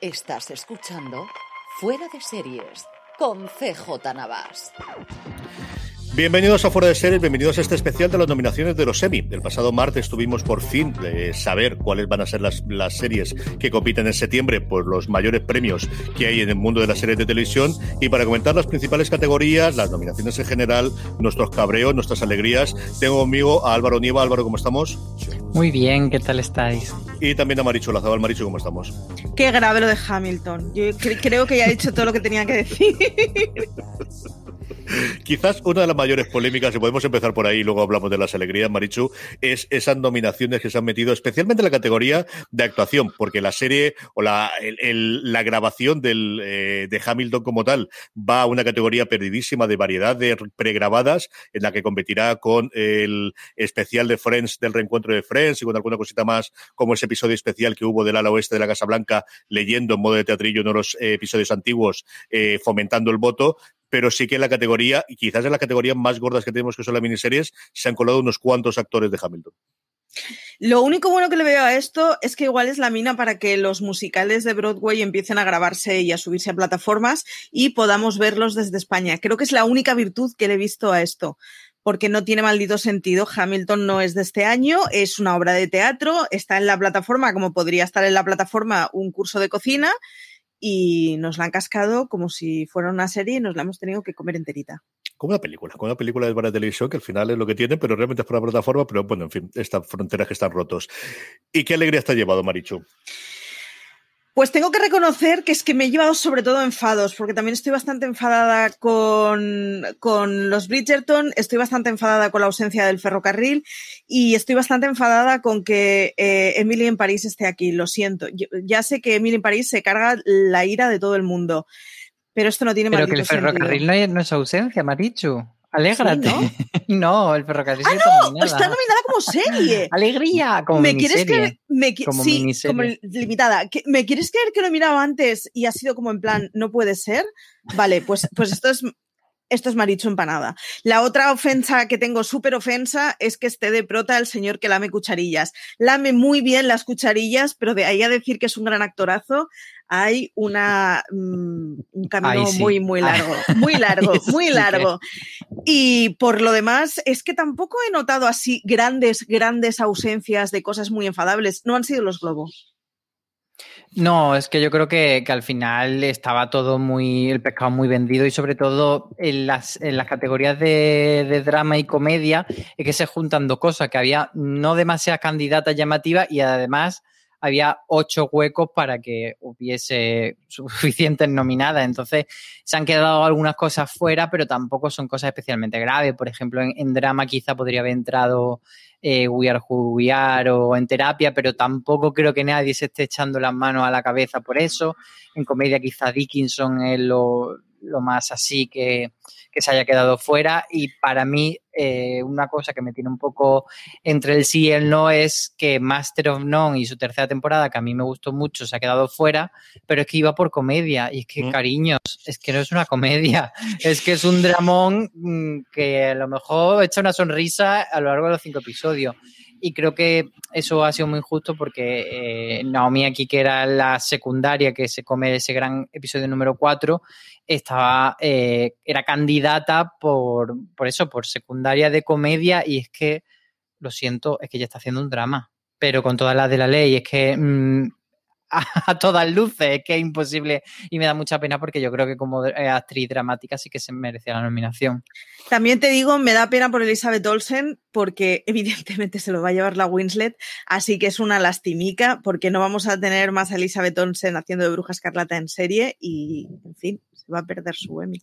Estás escuchando Fuera de Series con CJ Navas. Bienvenidos a Fuera de Series, bienvenidos a este especial de las nominaciones de los Emmy. El pasado martes tuvimos por fin de saber cuáles van a ser las, las series que compiten en septiembre por los mayores premios que hay en el mundo de las series de televisión. Y para comentar las principales categorías, las nominaciones en general, nuestros cabreos, nuestras alegrías, tengo conmigo a Álvaro Nieva. Álvaro, ¿cómo estamos? Muy bien, ¿qué tal estáis? Y también a Marichu Lazabal. Marichu, ¿cómo estamos? Qué grave lo de Hamilton. Yo cre- creo que ya he dicho todo lo que tenía que decir. Quizás una de las mayores polémicas, y podemos empezar por ahí y luego hablamos de las alegrías, Marichu, es esas nominaciones que se han metido, especialmente en la categoría de actuación, porque la serie o la, el- el- la grabación del, eh, de Hamilton como tal va a una categoría perdidísima de variedad de pregrabadas, en la que competirá con el especial de Friends, del reencuentro de Friends y con alguna cosita más, como ese episodio especial que hubo del ala oeste de la Casa Blanca, leyendo en modo de teatrillo uno de los eh, episodios antiguos, eh, fomentando el voto, pero sí que en la categoría, y quizás en las categorías más gordas que tenemos, que son las miniseries, se han colado unos cuantos actores de Hamilton. Lo único bueno que le veo a esto es que igual es la mina para que los musicales de Broadway empiecen a grabarse y a subirse a plataformas y podamos verlos desde España. Creo que es la única virtud que le he visto a esto. Porque no tiene maldito sentido. Hamilton no es de este año, es una obra de teatro, está en la plataforma como podría estar en la plataforma un curso de cocina y nos la han cascado como si fuera una serie y nos la hemos tenido que comer enterita. Como una película, como una película de para televisión, que al final es lo que tiene, pero realmente es por la plataforma, pero bueno, en fin, estas fronteras que están rotos. ¿Y qué alegría te ha llevado, Marichu? Pues tengo que reconocer que es que me he llevado sobre todo enfados, porque también estoy bastante enfadada con, con los Bridgerton, estoy bastante enfadada con la ausencia del ferrocarril y estoy bastante enfadada con que eh, Emily en París esté aquí. Lo siento. Yo- ya sé que Emily en París se carga la ira de todo el mundo, pero esto no tiene Pero que el ferrocarril no es, no es ausencia, Marichu. Alégrate. Sí, ¿no? el ferrocarril ¡Ah, está no! nominada. Está nominada como serie. ¡Alegría! Como ¿Me quieres miniserie. creer? Me qui- Como sí, miniserie. como limitada. ¿Que- ¿Me quieres creer que lo he mirado antes y ha sido como en plan, no puede ser? Vale, pues, pues esto es. Esto es maricho empanada. La otra ofensa que tengo, súper ofensa, es que esté de prota el señor que lame cucharillas. Lame muy bien las cucharillas, pero de ahí a decir que es un gran actorazo, hay una, mm, un camino sí. muy, muy largo. Muy largo, muy largo. Y por lo demás, es que tampoco he notado así grandes, grandes ausencias de cosas muy enfadables. No han sido los globos. No, es que yo creo que, que al final estaba todo muy, el pescado muy vendido y sobre todo en las, en las categorías de, de drama y comedia es que se juntan dos cosas, que había no demasiadas candidatas llamativas y además había ocho huecos para que hubiese suficientes nominadas. Entonces se han quedado algunas cosas fuera, pero tampoco son cosas especialmente graves. Por ejemplo, en, drama quizá podría haber entrado eh, We Are Who We Are o en terapia, pero tampoco creo que nadie se esté echando las manos a la cabeza por eso. En comedia quizá Dickinson es lo, lo más así que, que se haya quedado fuera y para mí eh, una cosa que me tiene un poco entre el sí y el no es que Master of None y su tercera temporada, que a mí me gustó mucho, se ha quedado fuera, pero es que iba por comedia y es que, Mm. cariños, es que no es una comedia, es que es un dramón mm, que a lo mejor echa una sonrisa a lo largo de los cinco episodios. Y creo que eso ha sido muy injusto porque eh, Naomi aquí, que era la secundaria que se come ese gran episodio número 4, estaba, eh, era candidata por, por eso, por secundaria de comedia y es que, lo siento, es que ella está haciendo un drama, pero con todas las de la ley, es que mm, a, todas luces, es que es imposible y me da mucha pena porque yo creo que como eh, actriz dramática sí que se merecía la nominación. También te digo, me da pena por Elizabeth Olsen porque evidentemente se lo va a llevar la Winslet, así que es una lastimica porque no vamos a tener más a Elizabeth Olsen haciendo de Bruja Escarlata en serie y, en fin, se va a perder su Emmy.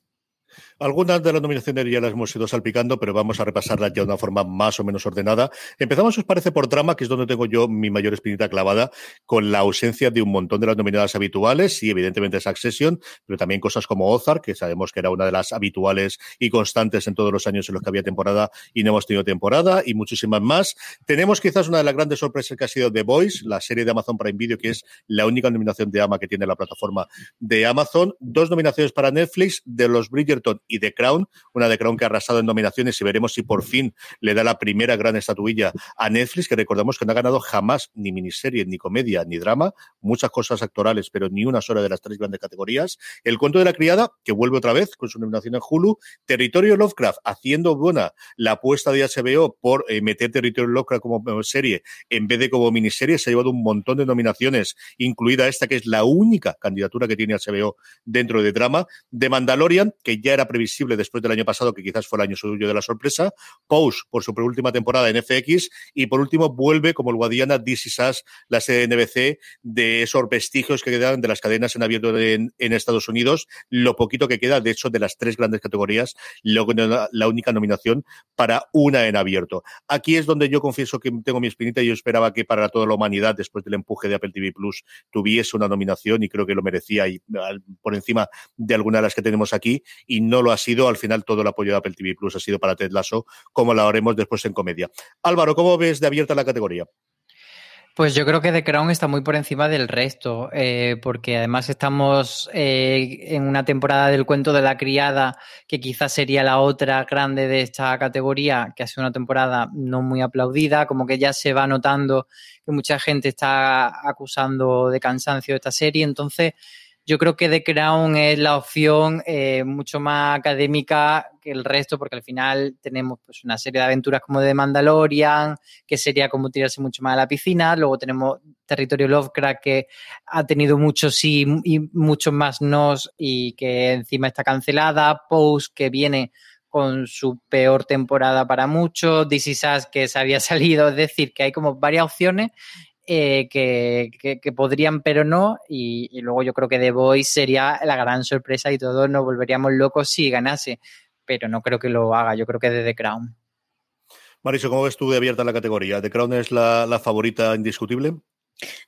Algunas de las nominaciones ya las hemos ido salpicando, pero vamos a repasarlas ya de una forma más o menos ordenada. Empezamos, os parece, por trama, que es donde tengo yo mi mayor espinita clavada, con la ausencia de un montón de las nominadas habituales, y evidentemente Succession, pero también cosas como Ozark, que sabemos que era una de las habituales y constantes en todos los años en los que había temporada y no hemos tenido temporada, y muchísimas más. Tenemos quizás una de las grandes sorpresas que ha sido The Voice, la serie de Amazon Prime Video, que es la única nominación de AMA que tiene la plataforma de Amazon. Dos nominaciones para Netflix, de los Bridgerton y The Crown, una The Crown que ha arrasado en nominaciones y veremos si por fin le da la primera gran estatuilla a Netflix, que recordamos que no ha ganado jamás ni miniserie, ni comedia, ni drama, muchas cosas actorales, pero ni una sola de las tres grandes categorías. El cuento de la criada, que vuelve otra vez con su nominación en Hulu. Territorio Lovecraft, haciendo buena la apuesta de HBO por eh, meter Territorio Lovecraft como serie en vez de como miniserie, se ha llevado un montón de nominaciones, incluida esta que es la única candidatura que tiene HBO dentro de drama. De Mandalorian, que ya era previsible después del año pasado, que quizás fue el año suyo de la sorpresa. Pose, por su última temporada en FX. Y por último, vuelve como el Guadiana This Is la serie de NBC, de esos vestigios que quedan de las cadenas en abierto en, en Estados Unidos. Lo poquito que queda, de hecho, de las tres grandes categorías, luego la única nominación para una en abierto. Aquí es donde yo confieso que tengo mi espinita y yo esperaba que para toda la humanidad, después del empuje de Apple TV Plus, tuviese una nominación y creo que lo merecía y por encima de alguna de las que tenemos aquí y no lo ha sido. Al final todo el apoyo de Apple TV Plus ha sido para Ted Lasso, como lo haremos después en comedia. Álvaro, ¿cómo ves de abierta la categoría? Pues yo creo que The Crown está muy por encima del resto, eh, porque además estamos eh, en una temporada del cuento de la criada, que quizás sería la otra grande de esta categoría, que ha sido una temporada no muy aplaudida, como que ya se va notando que mucha gente está acusando de cansancio esta serie, entonces yo creo que The Crown es la opción eh, mucho más académica que el resto, porque al final tenemos pues, una serie de aventuras como de Mandalorian, que sería como tirarse mucho más a la piscina. Luego tenemos Territorio Lovecraft, que ha tenido muchos sí y muchos más nos, y que encima está cancelada. Pose, que viene con su peor temporada para muchos, This Is que se había salido, es decir, que hay como varias opciones eh, que, que, podrían, pero no. Y, luego yo creo que The Voice sería la gran sorpresa y todos nos volveríamos locos si ganase. Pero no creo que lo haga, yo creo que de The Crown. Mariso, ¿cómo ves tú de abierta la categoría? ¿The Crown es la, favorita indiscutible?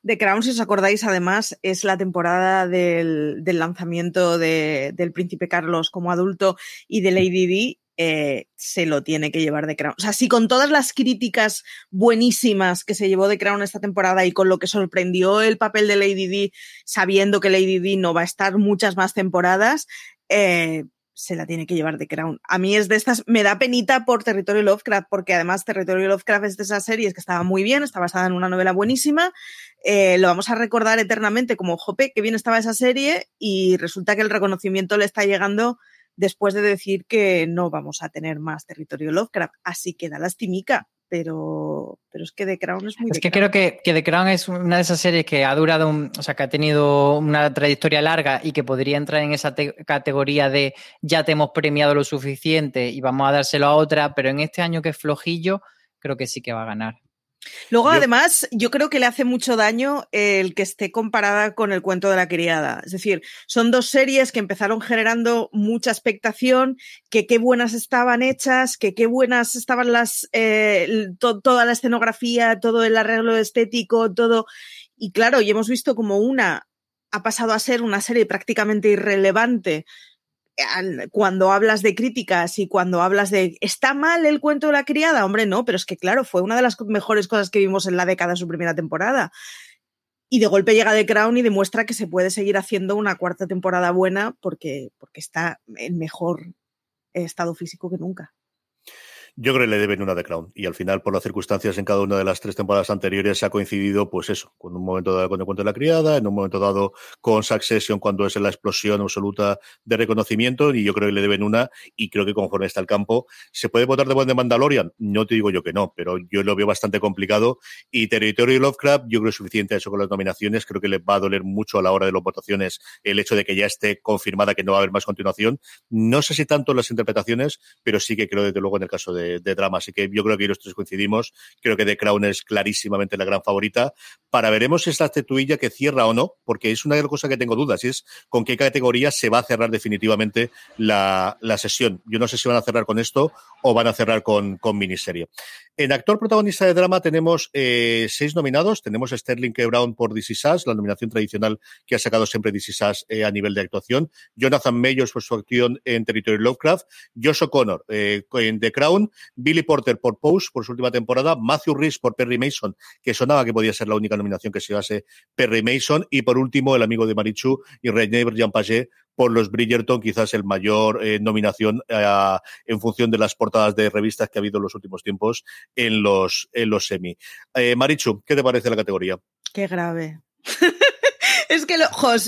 The Crown, si os acordáis, además, es la temporada del, lanzamiento del Príncipe Carlos como adulto y de Lady Di, eh, se lo tiene que llevar de Crown. O sea, si con todas las críticas buenísimas que se llevó de Crown esta temporada y con lo que sorprendió el papel de Lady D, sabiendo que Lady D no va a estar muchas más temporadas, eh, se la tiene que llevar de Crown. A mí es de estas, me da penita por Territorio Lovecraft, porque además Territorio Lovecraft es de esas series que estaba muy bien, está basada en una novela buenísima, eh, lo vamos a recordar eternamente como, jope, que bien estaba esa serie, y resulta que el reconocimiento le está llegando después de decir que no vamos a tener más territorio Lovecraft. Así que da lastimica, pero, pero es que The Crown es muy... Es que creo que, que, The Crown es una de esas series que ha durado, o sea, que ha tenido una trayectoria larga y que podría entrar en esa categoría de ya te hemos premiado lo suficiente y vamos a dárselo a otra, pero en este año que es flojillo, creo que sí que va a ganar. Luego, además, yo creo que le hace mucho daño el que esté comparada con el cuento de la criada. Es decir, son dos series que empezaron generando mucha expectación, que qué buenas estaban hechas, que qué buenas estaban las, eh, toda la escenografía, todo el arreglo estético, todo. Y claro, y hemos visto como una ha pasado a ser una serie prácticamente irrelevante cuando hablas de críticas y cuando hablas de ¿está mal el cuento de la criada? Hombre, no, pero es que claro, fue una de las mejores cosas que vimos en la década de su primera temporada. Y de golpe llega The Crown y demuestra que se puede seguir haciendo una cuarta temporada buena porque, porque está en mejor estado físico que nunca. Yo creo que le deben una de Crown. Y al final, por las circunstancias en cada una de las tres temporadas anteriores, se ha coincidido, pues eso, con un momento dado con el cuento la criada, en un momento dado con Succession, cuando es la explosión absoluta de reconocimiento. Y yo creo que le deben una. Y creo que conforme está el campo, ¿se puede votar de buen de Mandalorian? No te digo yo que no, pero yo lo veo bastante complicado. Y Territorio Lovecraft, yo creo que es suficiente eso con las nominaciones. Creo que le va a doler mucho a la hora de las votaciones el hecho de que ya esté confirmada que no va a haber más continuación. No sé si tanto las interpretaciones, pero sí que creo, desde luego, en el caso de de, drama. Así que yo creo que los tres coincidimos. Creo que The Crown es clarísimamente la gran favorita. Para veremos si es la estatuilla que cierra o no, porque es una cosas que tengo dudas, y es con qué categoría se va a cerrar definitivamente la, sesión. Yo no sé si van a cerrar con esto o van a cerrar con, miniserie. En actor protagonista de drama tenemos eh, seis nominados. Tenemos a Sterling K. Brown por DC Sass, la nominación tradicional que ha sacado siempre DC Sass eh, a nivel de actuación. Jonathan Mayors por su acción en Territory Lovecraft. Josh O'Connor eh, en The Crown Billy Porter por Pose por su última temporada, Matthew Rhys por Perry Mason, que sonaba que podía ser la única nominación que se llevase Perry Mason, y por último el amigo de Marichu y René Jean Paget por los Bridgerton, quizás el mayor eh, nominación eh, en función de las portadas de revistas que ha habido en los últimos tiempos en los, en los semi. Eh, Marichu, ¿qué te parece la categoría? Qué grave. Es que,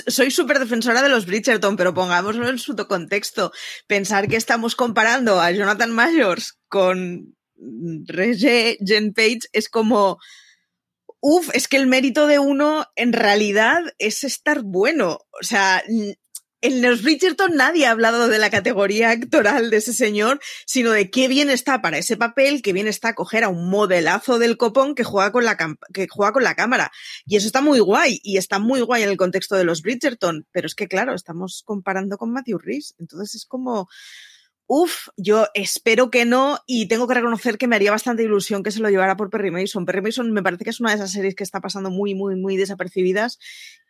soy súper defensora de los Bridgerton, pero pongámoslo en su contexto. Pensar que estamos comparando a Jonathan Mayors con Regé Jen Page es como, Uf, es que el mérito de uno en realidad es estar bueno. O sea, en los Bridgerton nadie ha hablado de la categoría actoral de ese señor, sino de qué bien está para ese papel, qué bien está coger a un modelazo del copón que juega con la, que juega con la cámara. Y eso está muy guay, y está muy guay en el contexto de los Bridgerton, pero es que claro, estamos comparando con Matthew Rhys, entonces es como, Uf, yo espero que no y tengo que reconocer que me haría bastante ilusión que se lo llevara por Perry Mason. Perry Mason me parece que es una de esas series que está pasando muy, muy, muy desapercibidas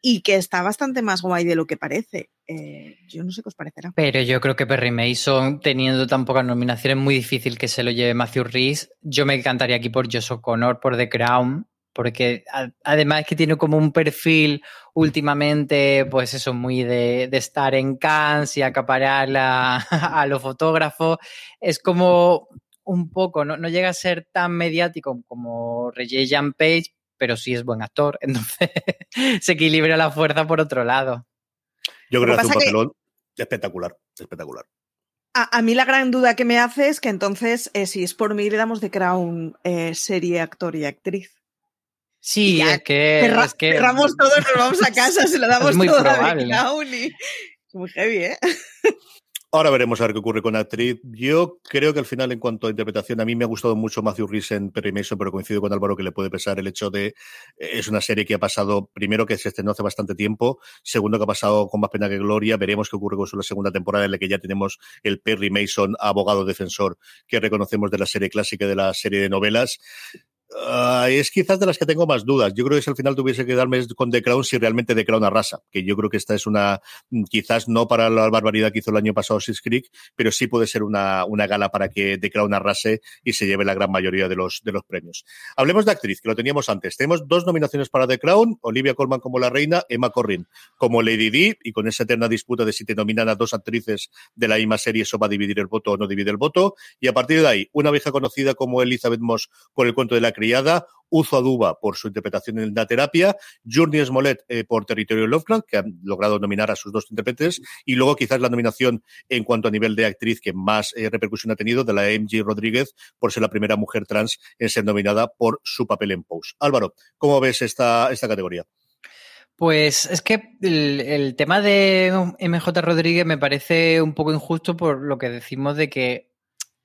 y que está bastante más guay de lo que parece. Eh, yo no sé qué os parecerá. Pero yo creo que Perry Mason, teniendo tan pocas nominaciones, es muy difícil que se lo lleve Matthew Rhys. Yo me encantaría aquí por Josh O'Connor, por The Crown, porque además que tiene como un perfil últimamente, pues eso, muy de, estar en Cannes y acaparar a los fotógrafos. Es como un poco, no, llega a ser tan mediático como Reggie Jean Page, pero sí es buen actor, entonces se equilibra la fuerza por otro lado. Yo creo que hace un papelón espectacular, espectacular. A, mí la gran duda que me hace es que entonces, eh, si es por mí, le damos de Crown eh, serie, actor y actriz. Sí, es, que, es que. Cerramos todos, nos vamos a casa, se lo damos todo a y... Muy heavy, ¿eh? Ahora veremos a ver qué ocurre con la actriz. Yo creo que al final, en cuanto a interpretación, a mí me ha gustado mucho Matthew Rhys en Perry Mason, pero coincido con Álvaro que le puede pesar el hecho de. Es una serie que ha pasado, primero, que se estrenó hace bastante tiempo, segundo, que ha pasado con más pena que gloria. Veremos qué ocurre con su segunda temporada, en la que ya tenemos el Perry Mason, abogado defensor, que reconocemos de la serie clásica de la serie de novelas. Es quizás de las que tengo más dudas. Yo creo que si al final tuviese que darme con The Crown si realmente The Crown arrasa, que yo creo que esta es una, quizás no para la barbaridad que hizo el año pasado Six Creek, pero sí puede ser una, una gala para que The Crown arrase y se lleve la gran mayoría de los, de los premios. Hablemos de actriz, que lo teníamos antes. Tenemos dos nominaciones para The Crown, Olivia Colman como la reina, Emma Corrin como Lady Di, y con esa eterna disputa de si te nominan a dos actrices de la misma serie, eso va a dividir el voto o no divide el voto. Y a partir de ahí, una vieja conocida como Elizabeth Moss por el cuento de la criada, Uzo Aduba por su interpretación en la terapia, Journey Smollett eh, por Territorio Lovecraft, que han logrado nominar a sus dos intérpretes, y luego quizás la nominación en cuanto a nivel de actriz que más eh, repercusión ha tenido de la MG Rodríguez por ser la primera mujer trans en ser nominada por su papel en Pose. Álvaro, ¿cómo ves esta, esta categoría? Pues es que el, tema de MJ Rodríguez me parece un poco injusto por lo que decimos de que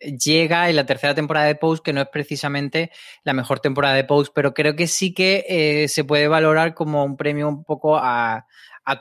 llega en la tercera temporada de Pose, que no es precisamente la mejor temporada de Pose, pero creo que sí que eh, se puede valorar como un premio un poco a,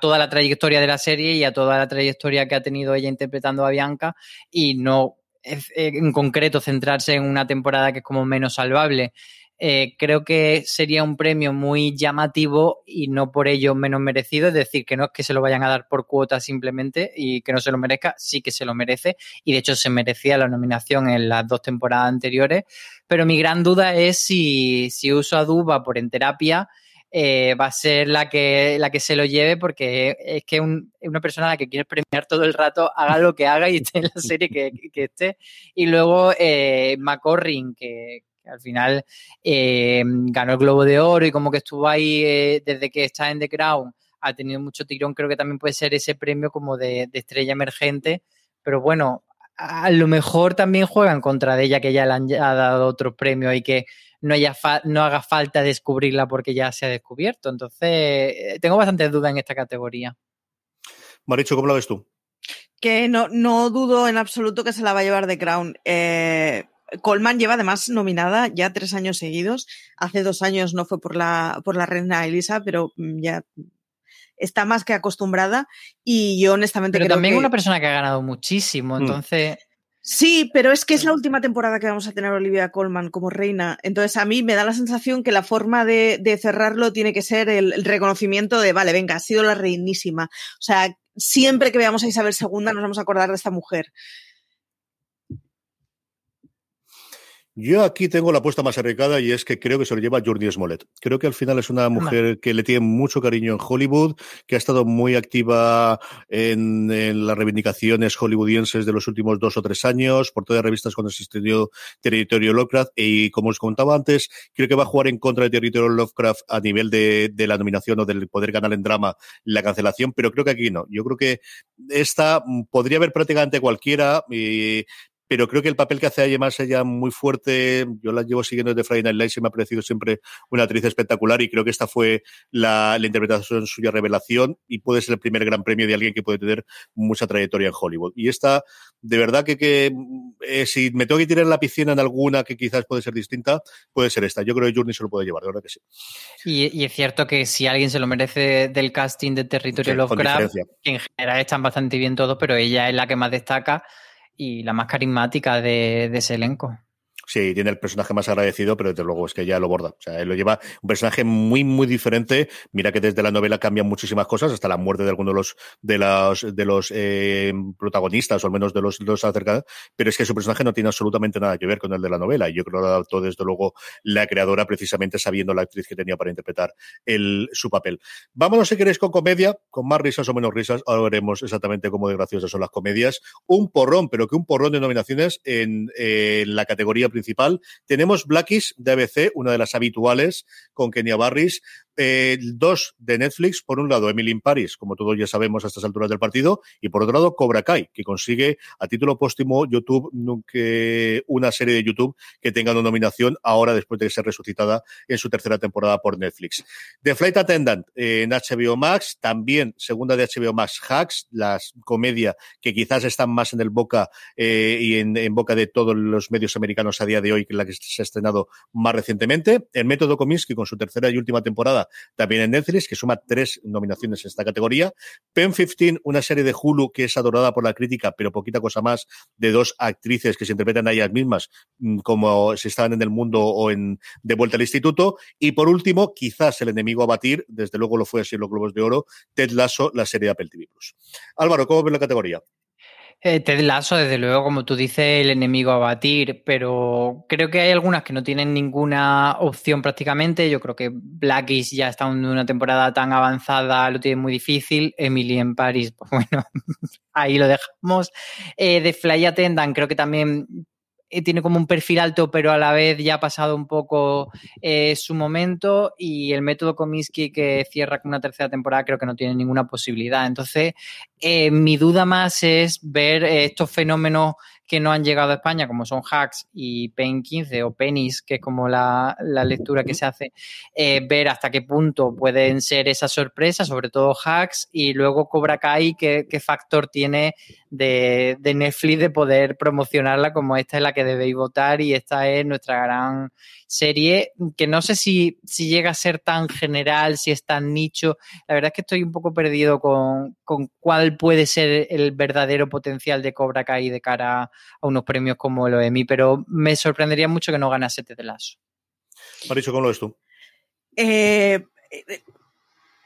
toda la trayectoria de la serie y a toda la trayectoria que ha tenido ella interpretando a Bianca y no en concreto centrarse en una temporada que es como menos salvable. Eh, creo que sería un premio muy llamativo y no por ello menos merecido. Es decir, que no es que se lo vayan a dar por cuota simplemente y que no se lo merezca, sí que se lo merece. Y de hecho se merecía la nominación en las dos temporadas anteriores. Pero mi gran duda es si, si uso a Duba por en terapia. Eh, va a ser la que, la que se lo lleve porque es que un, una persona a la que quieres premiar todo el rato haga lo que haga y esté en la serie que, que esté. Y luego eh, McCorrin, que, al final eh, ganó el Globo de Oro y como que estuvo ahí eh, desde que está en The Crown, ha tenido mucho tirón, creo que también puede ser ese premio como de, estrella emergente, pero bueno, a lo mejor también juegan contra de ella que ya le han dado otro premio y que no, haya no haga falta descubrirla porque ya se ha descubierto. Entonces, eh, tengo bastantes dudas en esta categoría. Maricho, ¿cómo la ves tú? Que no, no dudo en absoluto que se la va a llevar The Crown. Eh, Colman lleva además nominada ya tres años seguidos. Hace dos años no fue por la, por la reina Elisa, pero mm, ya está más que acostumbrada y yo honestamente pero creo también que... una persona que ha ganado muchísimo, mm. entonces... Sí, pero es que es la última temporada que vamos a tener Olivia Colman como reina. Entonces a mí me da la sensación que la forma de, cerrarlo tiene que ser el, el, reconocimiento de, vale, venga, ha sido la reinísima. O sea, siempre que veamos a Isabel II nos vamos a acordar de esta mujer. Yo aquí tengo la apuesta más arriesgada y es que creo que se lo lleva Jordi Smollett. Creo que al final es una mujer que le tiene mucho cariño en Hollywood, que ha estado muy activa en, las reivindicaciones hollywoodienses de los últimos dos o tres años, por todas las revistas cuando existió Territorio Lovecraft. Y como os contaba antes, creo que va a jugar en contra de Territorio Lovecraft a nivel de, de la nominación o del poder ganar en drama la cancelación, pero creo que aquí no. Yo creo que esta podría haber prácticamente cualquiera. Y pero creo que el papel que hace además ella muy fuerte, yo la llevo siguiendo desde Friday Night Lights y me ha parecido siempre una actriz espectacular y creo que esta fue la, la interpretación suya revelación y puede ser el primer gran premio de alguien que puede tener mucha trayectoria en Hollywood. Y esta, de verdad que, que eh, si me tengo que tirar en la piscina en alguna que quizás puede ser distinta, puede ser esta. Yo creo que Journey se lo puede llevar, de verdad que sí. Y, y es cierto que si alguien se lo merece del casting de Territorio sí, Lovecraft, que en general están bastante bien todos, pero ella es la que más destaca y la más carismática de, de ese elenco. Sí, tiene el personaje más agradecido, pero desde luego es que ya lo borda. O sea, él lo lleva un personaje muy, muy diferente. Mira que desde la novela cambian muchísimas cosas, hasta la muerte de algunos de los, de los, de los eh, protagonistas, o al menos de los, los acercados, pero es que su personaje no tiene absolutamente nada que ver con el de la novela. Y yo creo que lo adaptó desde luego la creadora, precisamente sabiendo la actriz que tenía para interpretar el, su papel. Vámonos, si queréis, con comedia, con más risas o menos risas. Ahora veremos exactamente cómo de graciosas son las comedias. Un porrón, pero que un porrón de nominaciones en eh, la categoría principal. Tenemos Blackies de ABC, una de las habituales, con Kenia Barris. Eh, dos de Netflix, por un lado Emily in Paris, como todos ya sabemos a estas alturas del partido, y por otro lado Cobra Kai, que consigue a título póstumo YouTube que una serie de YouTube que tenga una nominación ahora después de ser resucitada en su tercera temporada por Netflix. The Flight Attendant eh, en HBO Max, también segunda de HBO Max Hacks, la comedia que quizás están más en el boca eh, y en, en, boca de todos los medios americanos a día de hoy que la que se ha estrenado más recientemente. El método Kominsky con su tercera y última temporada también en Netflix, que suma tres nominaciones en esta categoría. Pen 15, una serie de Hulu que es adorada por la crítica, pero poquita cosa más, de dos actrices que se interpretan a ellas mismas mm, como si estaban en el mundo o en De vuelta al instituto. Y por último, quizás el enemigo a batir, desde luego lo fue así en los Globos de Oro, Ted Lasso, la serie de Apple TV Plus. Álvaro, ¿cómo ves la categoría? Eh, Ted Lasso, desde luego, como tú dices, el enemigo a batir, pero creo que hay algunas que no tienen ninguna opción prácticamente. Yo creo que Blackies ya está en una temporada tan avanzada, lo tiene muy difícil. Emily en Paris, pues bueno, ahí lo dejamos. Eh, de Fly Attendant, creo que también tiene como un perfil alto, pero a la vez ya ha pasado un poco eh, su momento. Y el método Comiskey que cierra con una tercera temporada creo que no tiene ninguna posibilidad. Entonces, eh, mi duda más es ver eh, estos fenómenos que no han llegado a España, como son Hacks y Pen 15 o Penis, que es como la, la lectura que se hace, eh, ver hasta qué punto pueden ser esas sorpresas, sobre todo Hacks, y luego Cobra Kai, qué, qué factor tiene de, de, Netflix de poder promocionarla como esta es la que debéis votar y esta es nuestra gran serie, que no sé si, si llega a ser tan general, si es tan nicho. La verdad es que estoy un poco perdido con, con cuál puede ser el verdadero potencial de Cobra Kai de cara a unos premios como el OEMI, pero me sorprendería mucho que no ganase Ted Lasso. Maricho, ¿cómo lo ves tú? Eh,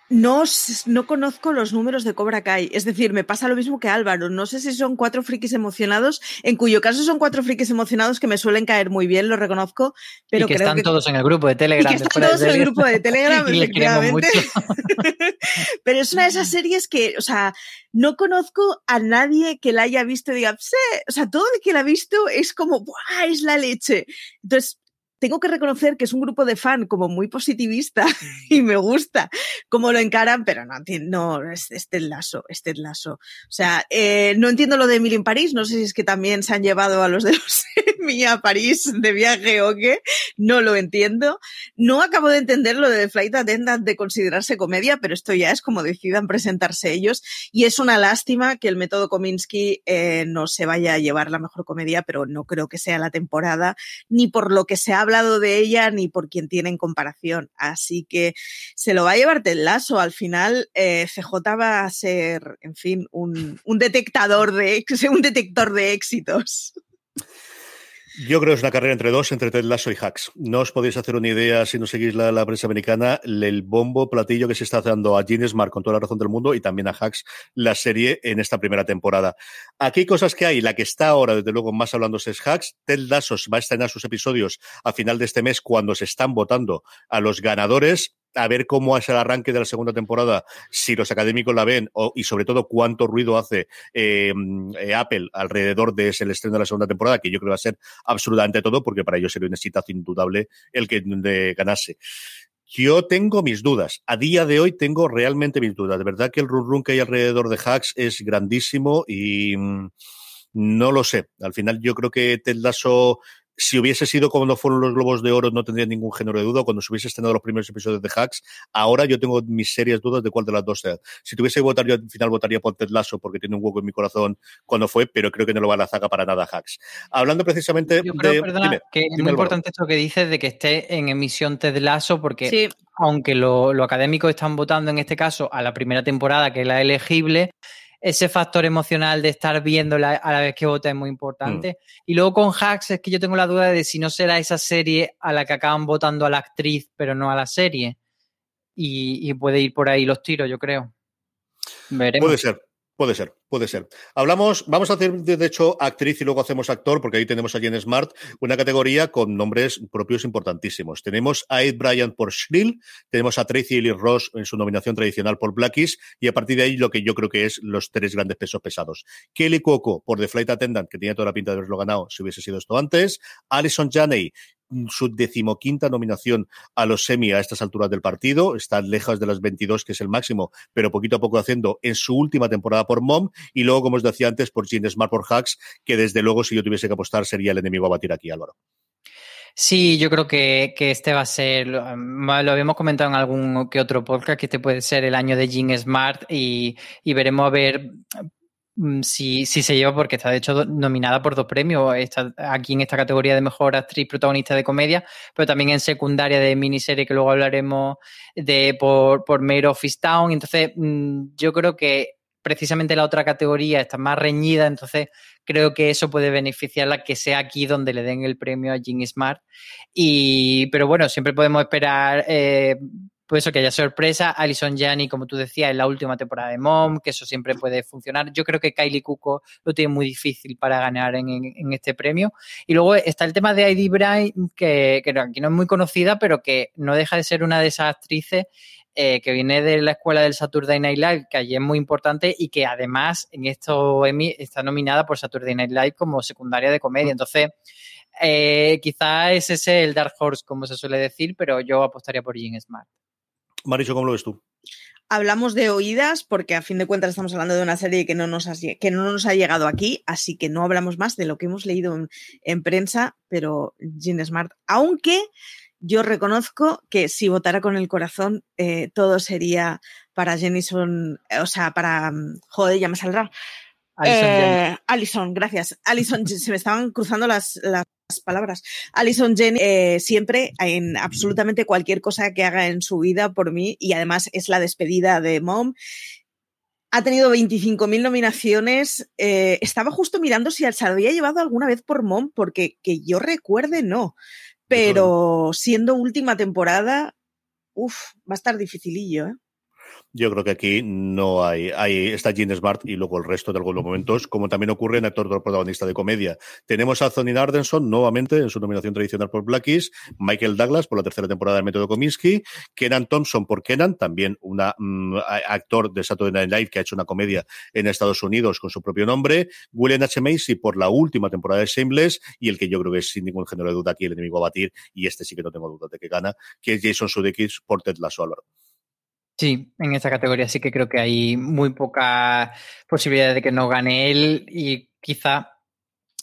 no, no conozco los números de Cobra Kai. Es decir, me pasa lo mismo que Álvaro. No sé si son cuatro frikis emocionados, en cuyo caso son cuatro frikis emocionados que me suelen caer muy bien, lo reconozco. Pero y que creo están que... todos en el grupo de Telegram. Y que están todos en el grupo de Telegram, y efectivamente. pero es una de esas series que, o sea, no conozco a nadie que la haya visto y diga, sí, o sea, todo el que la ha visto es como, ¡buah! Es la leche. Entonces, tengo que reconocer que es un grupo de fan como muy positivista y me gusta cómo lo encaran, pero no, no es este lazo, este lazo. O sea, eh, no entiendo lo de Emily en París, no sé si es que también se han llevado a los de los Emmy a París de viaje o qué, no lo entiendo. No acabo de entender lo de Flight Attendant de considerarse comedia, pero esto ya es como decidan presentarse ellos y es una lástima que el método Kominsky eh, no se vaya a llevar la mejor comedia, pero no creo que sea la temporada, ni por lo que se habla hablado de ella ni por quien tiene en comparación. Así que se lo va a llevar Ted Lasso. Al final, eh, CJ va a ser, en fin, un, un detectador de un detector de éxitos. Yo creo que es una carrera entre dos, entre Ted Lasso y Hacks. No os podéis hacer una idea si no seguís la, prensa americana, el bombo platillo que se está dando a Gene Smart con toda la razón del mundo y también a Hacks la serie en esta primera temporada. Aquí cosas que hay. La que está ahora, desde luego, más hablándose es Hacks. Ted Lasso va a estrenar sus episodios a final de este mes cuando se están votando a los ganadores a ver cómo es el arranque de la segunda temporada, si los académicos la ven y sobre todo cuánto ruido hace eh, eh, Apple alrededor de ese estreno de la segunda temporada, que yo creo que va a ser absolutamente todo, porque para ello sería un éxito indudable el que ganase. Yo tengo mis dudas. A día de hoy tengo realmente mis dudas. De verdad que el run run que hay alrededor de Hacks es grandísimo y mm, no lo sé. Al final yo creo que Ted Lasso si hubiese sido como no fueron los Globos de Oro, no tendría ningún género de duda. Cuando se hubiese estrenado los primeros episodios de Hacks, ahora yo tengo mis serias dudas de cuál de las dos sea. Si tuviese que votar, yo al final votaría por Ted Lasso porque tiene un hueco en mi corazón cuando fue, pero creo que no lo va a la zaga para nada Hacks. Hablando precisamente yo creo, Perdona, que es muy importante esto que dices de que esté en emisión Ted Lasso porque aunque lo, lo académicos están votando en este caso a la primera temporada, que es la elegible, ese factor emocional de estar viéndola a la vez que vota es muy importante. Mm. Y luego con Hacks es que yo tengo la duda de si no será esa serie a la que acaban votando a la actriz, pero no a la serie. Y, y puede ir por ahí los tiros, yo creo. Veremos. Puede ser. Puede ser, puede ser. Hablamos, vamos a hacer de hecho actriz y luego hacemos actor, porque ahí tenemos a Jen Smart, una categoría con nombres propios importantísimos. Tenemos a Ed Bryant por Shrill, tenemos a Tracy Lee Ross en su nominación tradicional por Blackies, y a partir de ahí lo que yo creo que es los tres grandes pesos pesados. Kelly Cuoco por The Flight Attendant, que tenía toda la pinta de haberlo ganado si hubiese sido esto antes. Alison Janney su decimoquinta nominación a los semi a estas alturas del partido, está lejos de las 22 que es el máximo, pero poquito a poco haciendo en su última temporada por Mom y luego, como os decía antes, por Gene Smart por Hacks, que desde luego si yo tuviese que apostar sería el enemigo a batir aquí, Álvaro. Sí, yo creo que, este va a ser, lo, habíamos comentado en algún que otro podcast, que este puede ser el año de Gene Smart y, y veremos a ver Mm, si, si se lleva porque está de hecho nominada por dos premios, está aquí en esta categoría de mejor actriz protagonista de comedia, pero también en secundaria de miniserie que luego hablaremos de por, por Mayor of Town. Entonces, mm, yo creo que precisamente la otra categoría está más reñida, entonces creo que eso puede beneficiarla que sea aquí donde le den el premio a Jean Smart. Y, pero bueno, siempre podemos esperar eh, pues que haya sorpresa. Alison Janney, como tú decías, en la última temporada de Mom, que eso siempre puede funcionar. Yo creo que Kylie Cuco lo tiene muy difícil para ganar en, este premio. Y luego está el tema de Heidi Bryant, que, aquí no es muy conocida, pero que no deja de ser una de esas actrices eh, que viene de la escuela del Saturday Night Live, que allí es muy importante y que además en esto Emmy está nominada por Saturday Night Live como secundaria de comedia. Entonces, eh, quizás ese es el Dark Horse, como se suele decir, pero yo apostaría por Jean Smart. Maricho, ¿cómo lo ves tú? Hablamos de oídas porque a fin de cuentas estamos hablando de una serie que no nos ha, que no nos ha llegado aquí, así que no hablamos más de lo que hemos leído en, prensa, pero Jean Smart, aunque yo reconozco que si votara con el corazón, eh, todo sería para Jenison, o sea, para, joder, ya me saldrá. Alison, eh, gracias. Alison, se me estaban cruzando las, las palabras. Alison Jenny eh, siempre en absolutamente cualquier cosa que haga en su vida por mí y además es la despedida de Mom. Ha tenido 25.000 nominaciones. Eh, estaba justo mirando si se había llevado alguna vez por Mom, porque que yo recuerde no. Pero siendo última temporada, uff, va a estar dificilillo, ¿eh? Yo creo que aquí no hay, hay está Gene Smart y luego el resto de algunos momentos, como también ocurre en actor protagonista de comedia. Tenemos a Zonin Ardenson nuevamente en su nominación tradicional por Blackies, Michael Douglas por la tercera temporada del Método Kominsky, Kenan Thompson por Kenan, también un mm, actor de Saturday Night Live que ha hecho una comedia en Estados Unidos con su propio nombre, William H. Macy por la última temporada de Shameless y el que yo creo que es sin ningún género de duda aquí el enemigo a batir y este sí que no tengo duda de que gana, que es Jason Sudeikis por Ted Lasso, Álvaro. Sí, en esta categoría sí que creo que hay muy poca posibilidad de que no gane él y quizá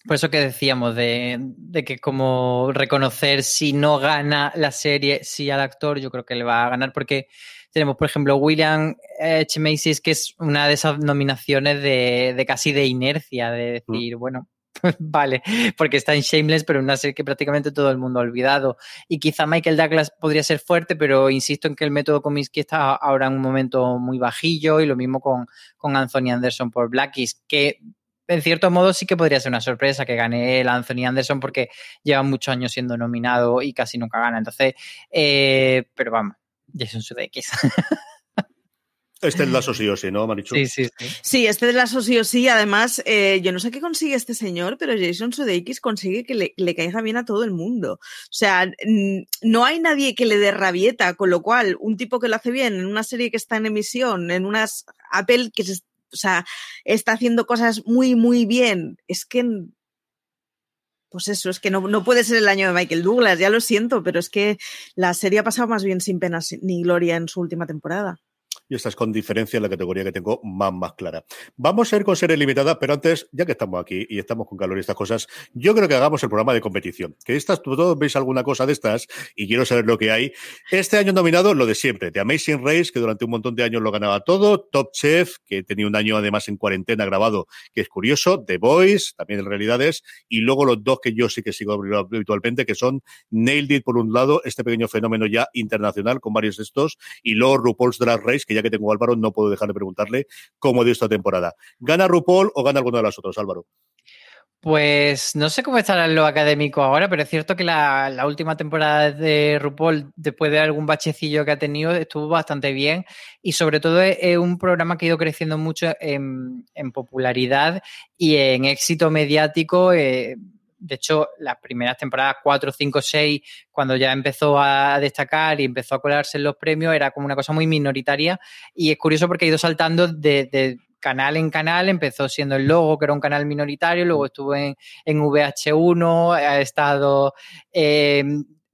por eso que decíamos de, que como reconocer si no gana la serie, si al actor, yo creo que le va a ganar porque tenemos, por ejemplo, William H. Macy's, que es una de esas nominaciones de, de casi de inercia, de mm. decir, bueno, vale, porque está en Shameless, pero una serie que prácticamente todo el mundo ha olvidado. Y quizá Michael Douglas podría ser fuerte, pero insisto en que el método Comiskey está ahora en un momento muy bajillo y lo mismo con, con Anthony Anderson por Blackies, que en cierto modo sí que podría ser una sorpresa que gane el Anthony Anderson porque lleva muchos años siendo nominado y casi nunca gana. Entonces, eh, pero vamos, Jason Sudeikis. Este es Lazo sí o sí, ¿no, Marichu? Sí, sí, sí. Sí, este es Lazo sí o sí. Además, eh, yo no sé qué consigue este señor, pero Jason Sudeikis consigue que le, le, caiga bien a todo el mundo. O sea, no hay nadie que le dé rabieta, con lo cual, un tipo que lo hace bien en una serie que está en emisión, en unas Apple que se, o sea, está haciendo cosas muy, muy bien, es que pues eso, es que no, no, puede ser el año de Michael Douglas, ya lo siento, pero es que la serie ha pasado más bien sin penas ni gloria en su última temporada y esta es con diferencia la categoría que tengo más, más clara. Vamos a ir con series limitadas, pero antes, ya que estamos aquí y estamos con calor y estas cosas, yo creo que hagamos el programa de competición. Que estas, todos veis alguna cosa de estas y quiero saber lo que hay. Este año nominado, lo de siempre, The Amazing Race, que durante un montón de años lo ganaba todo, Top Chef, que tenía un año además en cuarentena grabado, que es curioso, The Voice, también en realidades, y luego los dos que yo sí que sigo habitualmente, que son Nailed It por un lado, este pequeño fenómeno ya internacional con varios de estos, y luego RuPaul's Drag Race, que ya que tengo a Álvaro, no puedo dejar de preguntarle cómo dio esta temporada. ¿Gana RuPaul o gana alguno de los otros, Álvaro? Pues no sé cómo estará lo académico ahora, pero es cierto que la, la, última temporada de RuPaul, después de algún bachecillo que ha tenido, estuvo bastante bien y sobre todo es, es un programa que ha ido creciendo mucho en, en popularidad y en éxito mediático. Eh, de hecho, las primeras temporadas 4, 5, 6, cuando ya empezó a destacar y empezó a colarse en los premios, era como una cosa muy minoritaria. Y es curioso porque ha ido saltando de, canal en canal, empezó siendo el logo, que era un canal minoritario, luego estuvo en, en VH1, ha estado... Eh,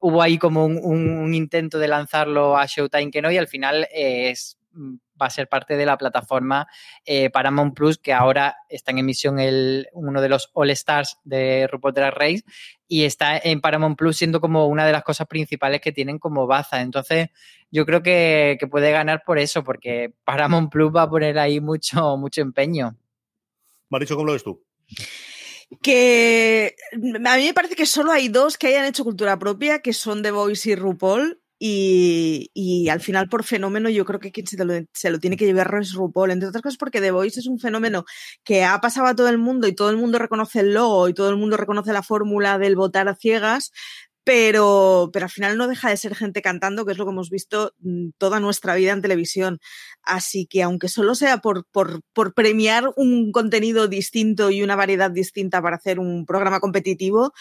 hubo ahí como un, intento de lanzarlo a Showtime que no, y al final es va a ser parte de la plataforma eh, Paramount Plus, que ahora está en emisión el, uno de los All Stars de RuPaul Drag Race y está en Paramount Plus siendo como una de las cosas principales que tienen como baza. Entonces, yo creo que, que puede ganar por eso, porque Paramount Plus va a poner ahí mucho, mucho empeño. Maricho, ¿cómo lo ves tú? que a mí me parece que solo hay dos que hayan hecho cultura propia, que son The Voice y RuPaul, y, al final, por fenómeno, yo creo que quien se lo, se lo, tiene que llevar es RuPaul, entre otras cosas porque The Voice es un fenómeno que ha pasado a todo el mundo y todo el mundo reconoce el logo y todo el mundo reconoce la fórmula del votar a ciegas, pero, pero al final no deja de ser gente cantando, que es lo que hemos visto mm, toda nuestra vida en televisión. Así que aunque solo sea por, por, por premiar un contenido distinto y una variedad distinta para hacer un programa competitivo,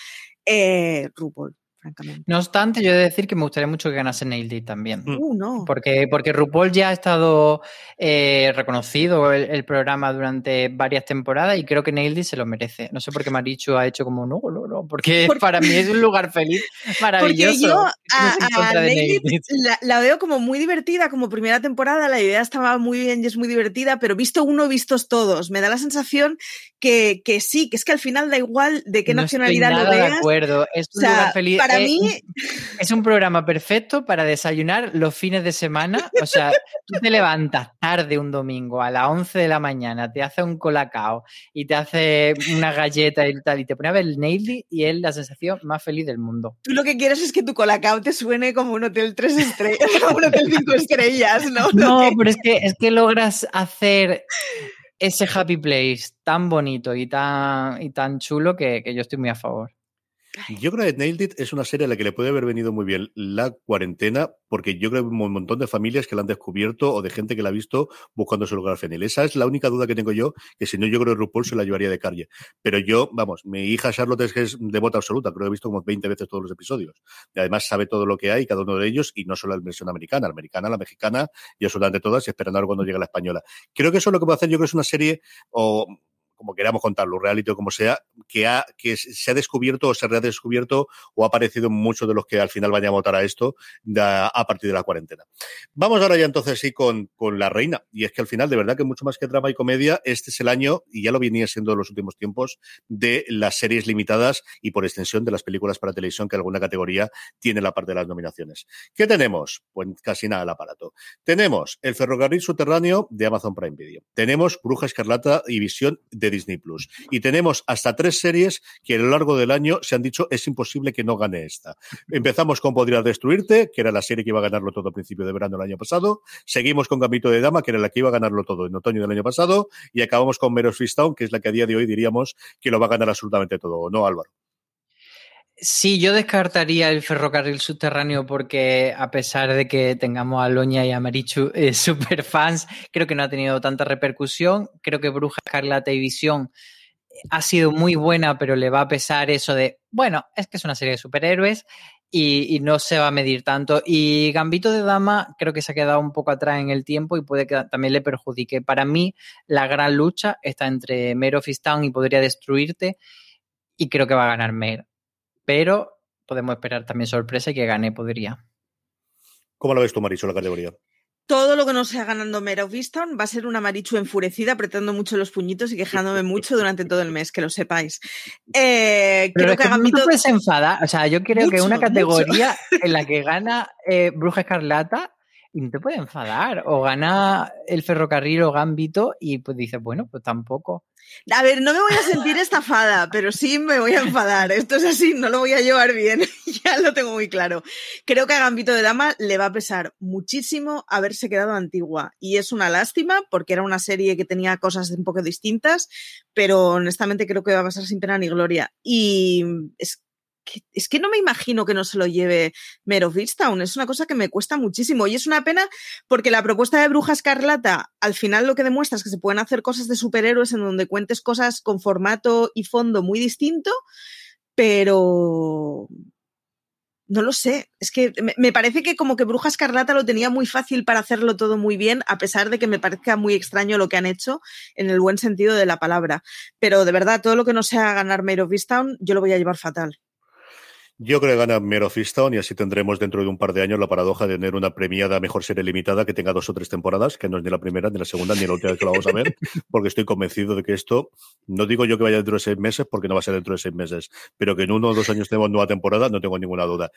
eh, RuPaul francamente. No obstante, yo he de decir que me gustaría mucho que ganase Nailed It también. Uh, no. Porque, porque RuPaul ya ha estado eh, reconocido el, el, programa durante varias temporadas y creo que Nailed It se lo merece. No sé por qué Marichu ha hecho como no, no, no, porque ¿Por para mí es un lugar feliz, maravilloso. Porque yo a, It la, la, veo como muy divertida, como primera temporada, la idea estaba muy bien y es muy divertida, pero visto uno, vistos todos. Me da la sensación que, que sí, que es que al final da igual de qué no nacionalidad estoy nada lo veas. de acuerdo, es un o sea, lugar feliz. Para eh, mí, es un programa perfecto para desayunar los fines de semana. O sea, tú te levantas tarde un domingo a las 11 de la mañana, te hace un colacao y te hace una galleta y tal, y te pone a ver el Nailed y es la sensación más feliz del mundo. Tú lo que quieres es que tu colacao te suene como un hotel tres estrellas, como un hotel cinco estrellas, ¿no? No, pero es que, es que logras hacer ese happy place tan bonito y tan, y tan chulo que, que yo estoy muy a favor. Yo creo que Nailed It es una serie a la que le puede haber venido muy bien la cuarentena, porque yo creo que un montón de familias que la han descubierto o de gente que la ha visto buscando su lugar fenil. Esa es la única duda que tengo yo, que si no, yo creo que RuPaul se la llevaría de calle. Pero yo, vamos, mi hija Charlotte es que es devota absoluta, creo que he visto como 20 veces todos los episodios. Y además sabe todo lo que hay, cada uno de ellos, y no solo la versión americana, la americana, la mexicana, y absolutamente todas, y esperando a ver cuando llegue la española. Creo que eso es lo que puede hacer, yo creo que es una serie, o como queramos contarlo, reality o como sea, que, ha, que se ha descubierto o se ha redescubierto o ha aparecido en muchos de los que al final vayan a votar a esto a partir de la cuarentena. Vamos ahora ya entonces sí con, con la reina. Y es que al final, de verdad que mucho más que drama y comedia, este es el año, y ya lo venía siendo en los últimos tiempos, de las series limitadas y por extensión de las películas para televisión que alguna categoría tiene la parte de las nominaciones. ¿Qué tenemos? Pues casi nada el aparato. Tenemos el ferrocarril subterráneo de Amazon Prime Video. Tenemos Bruja Escarlata y Visión de Disney Plus. Y tenemos hasta tres series que a lo largo del año se han dicho es imposible que no gane esta. Empezamos con Podría Destruirte, que era la serie que iba a ganarlo todo a principio de verano del año pasado. Seguimos con Gambito de Dama, que era la que iba a ganarlo todo en otoño del año pasado. Y acabamos con Meros Fistown, que es la que a día de hoy diríamos que lo va a ganar absolutamente todo, ¿no, Álvaro? Sí, yo descartaría el ferrocarril subterráneo porque a pesar de que tengamos a Loña y a Marichu eh, super fans, creo que no ha tenido tanta repercusión. Creo que Bruja Escarlata y Visión ha sido muy buena, pero le va a pesar eso de, bueno, es que es una serie de superhéroes y, y, no se va a medir tanto. Y Gambito de Dama creo que se ha quedado un poco atrás en el tiempo y puede que también le perjudique. Para mí, la gran lucha está entre Mare of Easttown y Podría Destruirte y creo que va a ganar Mare pero podemos esperar también sorpresa y que gane podría. ¿Cómo lo ves tú, Marichu, la categoría? Todo lo que no sea ganando Mare of Easton va a ser una Marichu enfurecida, apretando mucho los puñitos y quejándome mucho durante todo el mes, que lo sepáis. Eh, Pero creo que, que Gambito... Puedes enfadar. O sea, yo creo mucho, que una categoría mucho. en la que gana eh, Bruja Escarlata y no te puede enfadar. O gana el ferrocarril o Gambito y pues dices, bueno, pues tampoco. A ver, no me voy a sentir estafada, pero sí me voy a enfadar. Esto es así, no lo voy a llevar bien. ya lo tengo muy claro. Creo que a Gambito de Dama le va a pesar muchísimo haberse quedado antigua. Y es una lástima porque era una serie que tenía cosas un poco distintas, pero honestamente creo que va a pasar sin pena ni gloria. Y es es que no me imagino que no se lo lleve Mare of Easttown. Es una cosa que me cuesta muchísimo. Y es una pena porque la propuesta de Bruja Escarlata, al final lo que demuestra es que se pueden hacer cosas de superhéroes en donde cuentes cosas con formato y fondo muy distinto, pero no lo sé. Es que me parece que como que Bruja Escarlata lo tenía muy fácil para hacerlo todo muy bien, a pesar de que me parezca muy extraño lo que han hecho en el buen sentido de la palabra. Pero de verdad, todo lo que no sea ganar Mare of Easttown, yo lo voy a llevar fatal. Yo creo que gana Mare of Easttown y así tendremos dentro de un par de años la paradoja de tener una premiada mejor serie limitada que tenga dos o tres temporadas, que no es ni la primera, ni la segunda, ni la última vez que la vamos a ver, porque estoy convencido de que esto, no digo yo que vaya dentro de seis meses, porque no va a ser dentro de seis meses, pero que en uno o dos años tenemos nueva temporada, no tengo ninguna duda.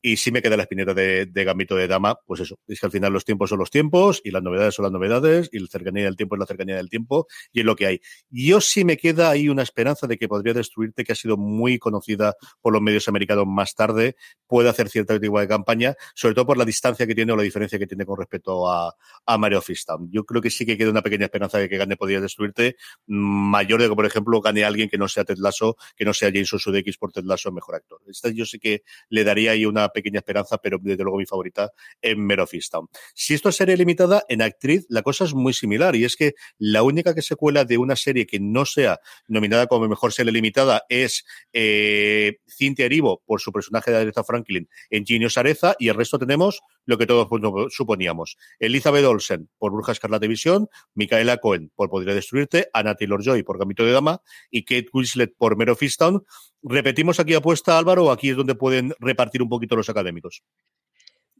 Y sí me queda la espineta de, de Gambito de Dama, pues eso, es que al final los tiempos son los tiempos y las novedades son las novedades y la cercanía del tiempo es la cercanía del tiempo y es lo que hay. Yo sí me queda ahí una esperanza de que podría destruirte, que ha sido muy conocida por los medios americanos más tarde, puede hacer cierta tipo de campaña, sobre todo por la distancia que tiene o la diferencia que tiene con respecto a, a Mario Fistam. Yo creo que sí que queda una pequeña esperanza de que gane podría destruirte, mayor de que, por ejemplo, gane alguien que no sea Ted Lasso, que no sea Jason Sudeikis por Ted Lasso, mejor actor. Esta yo sí que le daría ahí una pequeña esperanza, pero desde luego mi favorita es Mero Fistam. Si esto es serie limitada, en actriz la cosa es muy similar y es que la única que se cuela de una serie que no sea nominada como mejor serie limitada es eh, Cintia Erivo por su personaje de Aretha Franklin en Genius Areza y el resto tenemos lo que todos suponíamos. Elizabeth Olsen por Bruja Escarlata Visión, Micaela Cohen por Podría Destruirte, Anna Taylor-Joy por Gambito de Dama y Kate Winslet por Mero Fistown. ¿Repetimos aquí apuesta, Álvaro, aquí es donde pueden repartir un poquito los académicos?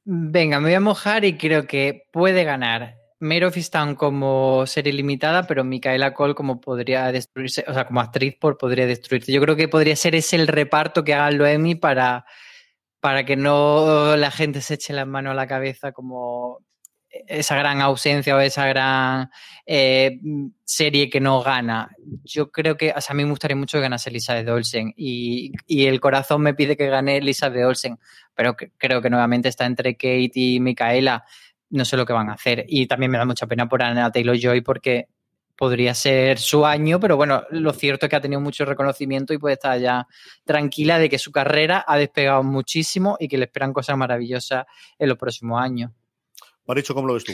Venga, me voy a mojar y creo que puede ganar Mare of Easttown como serie limitada, pero Micaela Cole como podría destruirse, o sea, como actriz por podría destruirse. Yo creo que podría ser ese el reparto que hagan los Emmy para, para que no la gente se eche las manos a la cabeza como esa gran ausencia o esa gran eh, serie que no gana. Yo creo que, a mí me gustaría mucho que ganase Elizabeth Olsen y, y el corazón me pide que gane Elizabeth Olsen, pero creo que nuevamente está entre Kate y Micaela no sé lo que van a hacer. Y también me da mucha pena por Anna Taylor Joy porque podría ser su año, pero bueno, lo cierto es que ha tenido mucho reconocimiento y puede estar ya tranquila de que su carrera ha despegado muchísimo y que le esperan cosas maravillosas en los próximos años. Maricho, ¿cómo lo ves tú?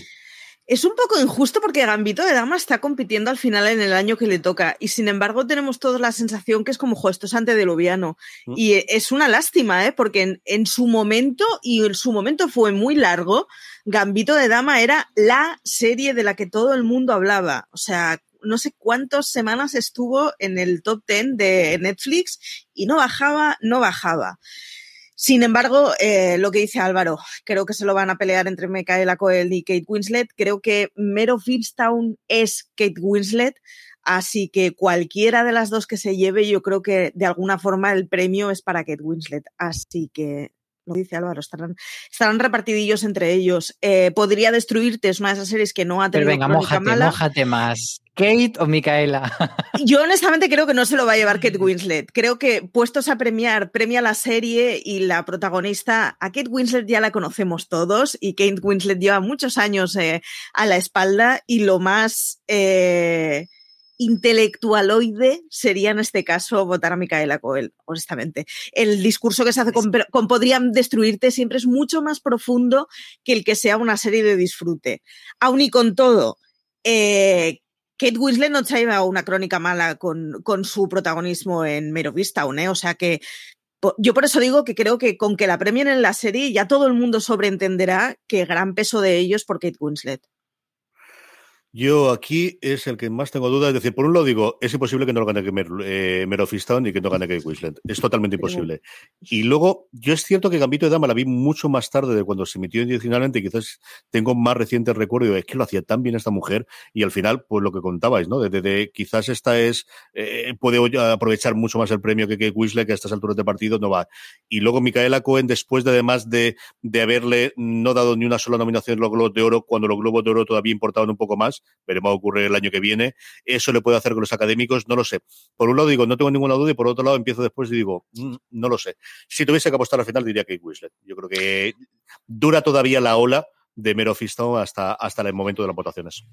Es un poco injusto porque Gambito de Dama está compitiendo al final en el año que le toca y sin embargo tenemos todos la sensación que es como, jo, esto es antediluviano. Mm. Y es una lástima, ¿eh? Porque en, en, su momento, y en su momento fue muy largo, Gambito de Dama era la serie de la que todo el mundo hablaba. O sea, no sé cuántas semanas estuvo en el top 10 de Netflix y no bajaba, no bajaba. Sin embargo, eh, lo que dice Álvaro, creo que se lo van a pelear entre Micaela Coel y Kate Winslet. Creo que Mero Fieldstown es Kate Winslet, así que cualquiera de las dos que se lleve, yo creo que de alguna forma el premio es para Kate Winslet. Así que lo dice Álvaro, estarán, estarán repartidillos entre ellos. Eh, Podría destruirte, es una de esas series que no ha tenido Pero venga, mójate, mala. mójate más. Kate o Micaela. Yo honestamente creo que no se lo va a llevar Kate Winslet. Creo que puestos a premiar, premia la serie y la protagonista. A Kate Winslet ya la conocemos todos y Kate Winslet lleva muchos años eh, a la espalda y lo más eh, intelectualoide sería en este caso votar a Micaela Coel, honestamente. El discurso que se hace con, con, Podrían destruirte siempre es mucho más profundo que el que sea una serie de disfrute. Aún y con todo, eh, Kate Winslet no traía una crónica mala con, con su protagonismo en Mero Vistown, ¿eh? O sea que yo por eso digo que creo que con que la premien en la serie ya todo el mundo sobreentenderá que gran peso de ellos por Kate Winslet. Yo aquí es el que más tengo dudas. Es decir, por un lado digo, es imposible que no lo gane Mer, eh, Mero y que no gane Kate Winslet. Es totalmente imposible. Y luego, yo es cierto que Gambito de Dama la vi mucho más tarde de cuando se emitió originalmente. Quizás tengo más reciente recuerdo. Es que lo hacía tan bien esta mujer. Y al final, pues lo que contabais, ¿no? De, quizás esta es, eh, puede aprovechar mucho más el premio que Kate Winslet, que a estas alturas de partido no va. Y luego Micaela Cohen, después de además de, de haberle no dado ni una sola nominación en los Globos de Oro, cuando los Globos de Oro todavía importaban un poco más, veremos a ocurrir el año que viene. Eso le puede hacer con los académicos, no lo sé. Por un lado digo, no tengo ninguna duda, y por otro lado empiezo después y digo, mm, no lo sé. Si tuviese que apostar al final, diría que Winslet. Yo creo que dura todavía la ola de Mero Fisto hasta, hasta el momento de las votaciones.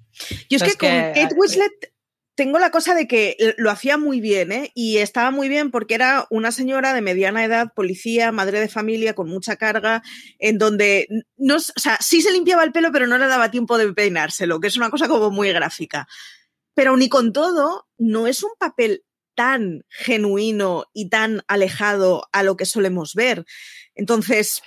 Yo es que, con Kate Winslet tengo la cosa de que lo hacía muy bien, ¿eh? Y estaba muy bien porque era una señora de mediana edad, policía, madre de familia, con mucha carga, en donde no, o sea, sí se limpiaba el pelo, pero no le daba tiempo de peinárselo, que es una cosa como muy gráfica. Pero ni con todo, no es un papel tan genuino y tan alejado a lo que solemos ver. Entonces,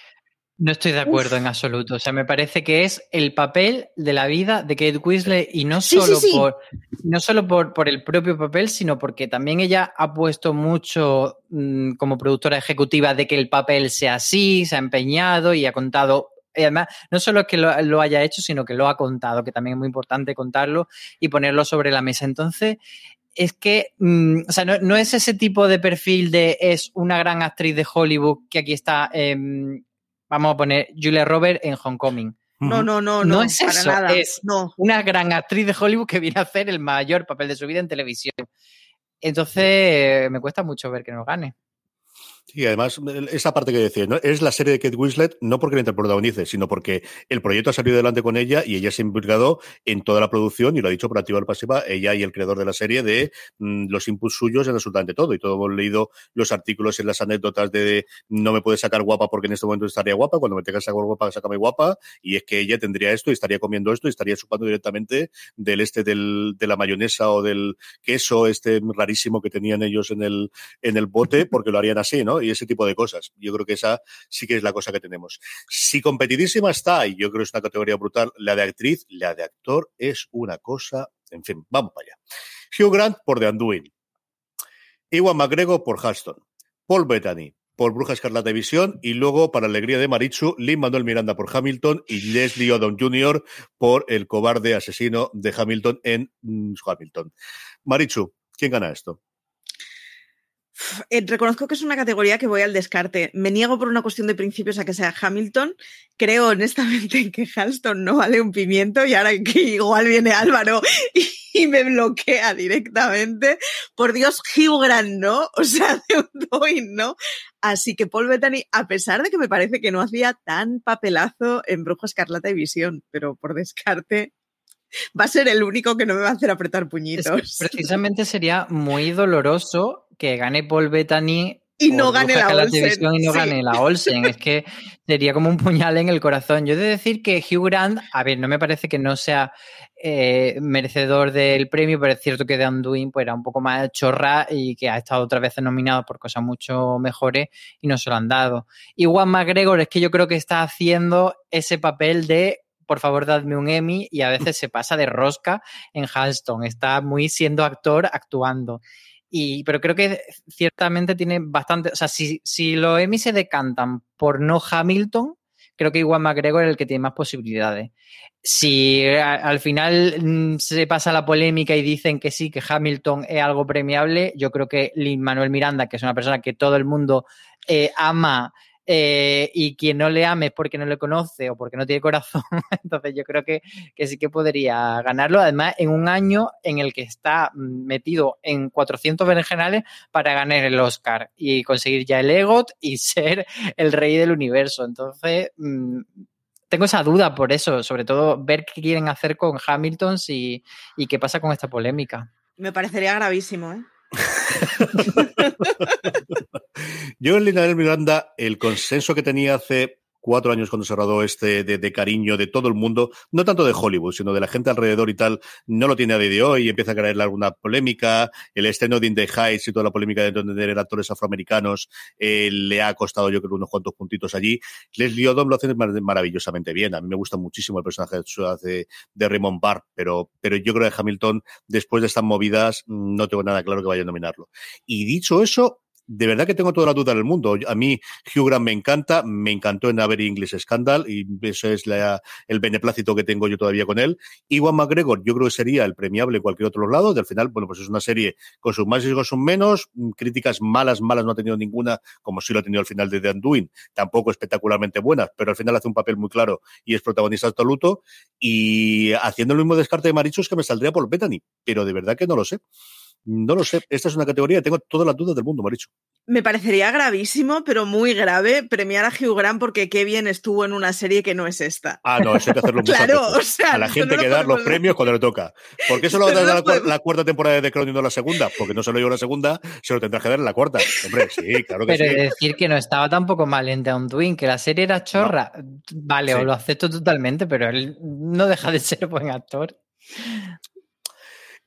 no estoy de acuerdo en absoluto. O sea, me parece que es el papel de la vida de Kate Winslet y no solo, Por, no solo por, por, el propio papel, sino porque también ella ha puesto mucho mm, como productora ejecutiva de que el papel sea así, se ha empeñado y ha contado. Y además, no solo es que lo, lo, haya hecho, sino que lo ha contado, que también es muy importante contarlo y ponerlo sobre la mesa. Entonces, es que, mm, o sea, no, no, es ese tipo de perfil de es una gran actriz de Hollywood que aquí está. Eh, vamos a poner Julia Roberts en Homecoming. No, no, no, no, no es eso, es una gran actriz de Hollywood que viene a hacer el mayor papel de su vida en televisión. Entonces, me cuesta mucho ver que nos gane. Y además, esa parte que decía, ¿no? es la serie de Kate Winslet, no porque la interprotagonice, sino porque el proyecto ha salido adelante con ella y ella se ha implicado en toda la producción, y lo ha dicho por activa o pasiva, ella y el creador de la serie, de mm, los inputs suyos en absolutamente todo. Y todos hemos leído los artículos en las anécdotas de, no me puedes sacar guapa porque en este momento estaría guapa, cuando me tengas sacar guapa, sácame guapa, y es que ella tendría esto y estaría comiendo esto y estaría chupando directamente del este del, de la mayonesa o del queso este rarísimo que tenían ellos en el, en el bote, porque lo harían así, ¿no? Y ese tipo de cosas. Yo creo que esa sí que es la cosa que tenemos. Si competidísima está, y yo creo que es una categoría brutal, la de actriz, la de actor es una cosa, en fin, vamos para allá. Hugh Grant por The Undoing. Iwan McGregor por Halston. Paul Bettany por Bruja Escarlata Visión y luego, para alegría de Marichu, Lin Manuel Miranda por Hamilton y Leslie Odom Jr. por El cobarde asesino de Hamilton en mm, Hamilton. Marichu, ¿quién gana esto? Eh, reconozco que es una categoría que voy al descarte. Me niego por una cuestión de principios a que sea Hamilton. Creo honestamente que Halston no vale un pimiento y ahora que igual viene Álvaro y, me bloquea directamente. Por Dios, Hugh Grant, ¿no? O sea, de un doing, ¿no? Así que Paul Bettany, a pesar de que me parece que no hacía tan papelazo en Brujo Escarlata y Visión, pero por descarte, va a ser el único que no me va a hacer apretar puñitos. precisamente sería muy doloroso que gane Paul Bettany y no gane la, Olsen. Y no gane la Olsen. Es que sería como un puñal en el corazón. Yo he de decir que Hugh Grant, a ver, no me parece que no sea eh, merecedor del premio, pero es cierto que The Undoing pues, era un poco más chorra y que ha estado otras veces nominado por cosas mucho mejores y no se lo han dado. Y Juan McGregor es que yo creo que está haciendo ese papel de por favor, dadme un Emmy y a veces se pasa de rosca en Halston. Está muy siendo actor actuando. Y, pero creo que ciertamente tiene bastante. O sea, si, si los Emmy se decantan por no Hamilton, creo que igual McGregor es el que tiene más posibilidades. Si al final mm, se pasa la polémica y dicen que sí, que Hamilton es algo premiable, yo creo que Lin Manuel Miranda, que es una persona que todo el mundo eh, ama eh, y quien no le ame es porque no le conoce o porque no tiene corazón. Entonces yo creo que, que, sí que podría ganarlo. Además, en un año en el que está metido en 400 berenjenales para ganar el Oscar y conseguir ya el EGOT y ser el rey del universo. Entonces, mmm, tengo esa duda por eso, sobre todo ver qué quieren hacer con Hamilton y, y qué pasa con esta polémica. Me parecería gravísimo, ¿eh? Yo en Lina Miranda, el consenso que tenía hace cuatro años cuando se rodó este de, cariño de todo el mundo, no tanto de Hollywood, sino de la gente alrededor y tal, no lo tiene a día de hoy, empieza a crearle alguna polémica, el estreno de In the Heights y toda la polémica de tener actores afroamericanos eh, le ha costado yo creo unos cuantos puntitos allí. Leslie Odom lo hace maravillosamente bien, a mí me gusta muchísimo el personaje de, de Raymond Barr, pero, pero yo creo que Hamilton, después de estas movidas, no tengo nada claro que vaya a nominarlo. Y dicho eso, de verdad que tengo toda la duda del mundo. A mí Hugh Grant me encanta, me encantó en Avery English Scandal y eso es la, el beneplácito que tengo yo todavía con él. Iwan McGregor yo creo que sería el premiable cualquier otro lado. Del final, bueno, pues es una serie con sus más y con sus menos. Críticas malas, malas no ha tenido ninguna, como sí lo ha tenido al final de The Undoing. Tampoco espectacularmente buenas, pero al final hace un papel muy claro y es protagonista absoluto. Y haciendo el mismo descarte de Marichos que me saldría por Bethany, pero de verdad que no lo sé. No lo sé. Esta es una categoría, tengo todas las dudas del mundo, Maricho. Me parecería gravísimo, pero muy grave, premiar a Hugh Grant porque qué bien estuvo en una serie que no es esta. Ah, no, eso hay que hacerlo Claro, o sea, A la gente no que dar los premios cuando le toca. ¿Por qué solo va a dar la, la, cuarta temporada de The Crown y no la segunda? Porque no se lo dio la segunda, se lo tendrá que dar en la cuarta. Hombre, sí, claro que pero sí. Pero decir que no estaba tampoco mal en Down Twin, que la serie era chorra. No. Vale, sí. o lo acepto totalmente, pero él no deja de ser buen actor.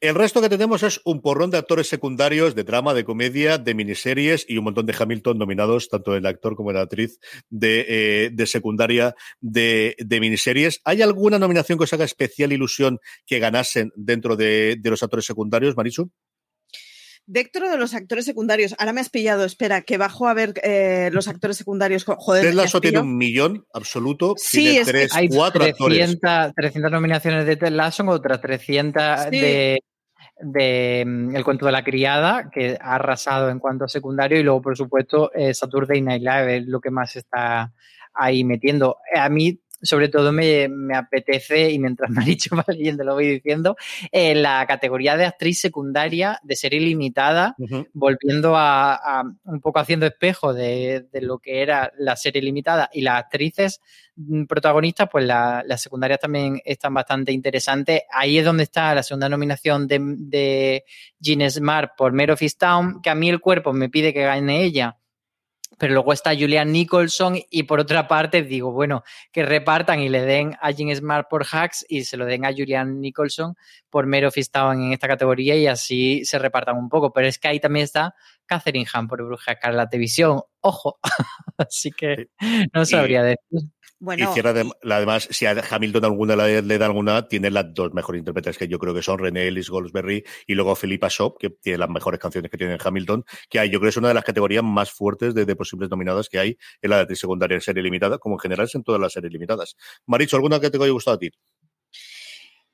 El resto que tenemos es un porrón de actores secundarios, de drama, de comedia, de miniseries y un montón de Hamilton nominados, tanto el actor como la actriz de, eh, de secundaria de, de, miniseries. ¿Hay alguna nominación que os haga especial ilusión que ganasen dentro de, de los actores secundarios, Marichu? Dentro de los actores secundarios, ahora me has pillado, espera, que bajo a ver eh, los actores secundarios. Joder, Ted Lasso tiene un millón absoluto, sí, tiene es tres, Hay cuatro 300, actores. 300 nominaciones de Ted Lasso, otras 300 Sí. de, de mm, El cuento de la criada, que ha arrasado en cuanto a secundario, y luego, por supuesto, eh, Saturday Night Live es lo que más está ahí metiendo. A mí, sobre todo, me, me apetece, y mientras Maricho va leyendo, lo voy diciendo, eh, la categoría de actriz secundaria de serie limitada, volviendo a, a un poco haciendo espejo de, de lo que era la serie limitada y las actrices mm, protagonistas, pues la- las secundarias también están bastante interesantes. Ahí es donde está la segunda nominación de, de Jean Smart por Mare of Easttown, que a mí el cuerpo me pide que gane ella. Pero luego está Julian Nicholson y por otra parte digo, bueno, que repartan y le den a Jean Smart por Hacks y se lo den a Julian Nicholson por Mare of Easttown en esta categoría y así se repartan un poco. Pero es que ahí también está Catherine Hahn por Bruja Escarlata Visión. Ojo. así que no sabría decir. Bueno, y la- además, si a Hamilton alguna le, le da alguna, tiene las dos mejores intérpretes que yo creo que son René Ellis Goldsberry y luego Philippa Shop, que tiene las mejores canciones que tiene en Hamilton, que hay, yo creo que es una de las categorías más fuertes de, de posibles nominadas que hay en la de secundaria en serie limitada, como en general es en todas las series limitadas. Maricho, ¿alguna que te haya gustado a ti?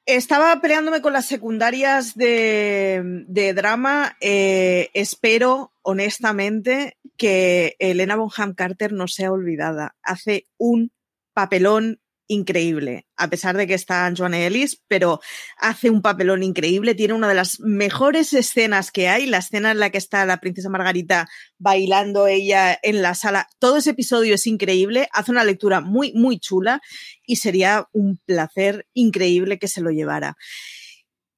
Estaba peleándome con las secundarias de, de drama. Eh, espero, honestamente, que Elena Bonham Carter no sea olvidada. Hace un papelón increíble, a pesar de que está Joanne Ellis, pero hace un papelón increíble. Tiene una de las mejores escenas que hay, la escena en la que está la princesa Margarita bailando ella en la sala. Todo ese episodio es increíble, hace una lectura muy, muy chula y sería un placer increíble que se lo llevara.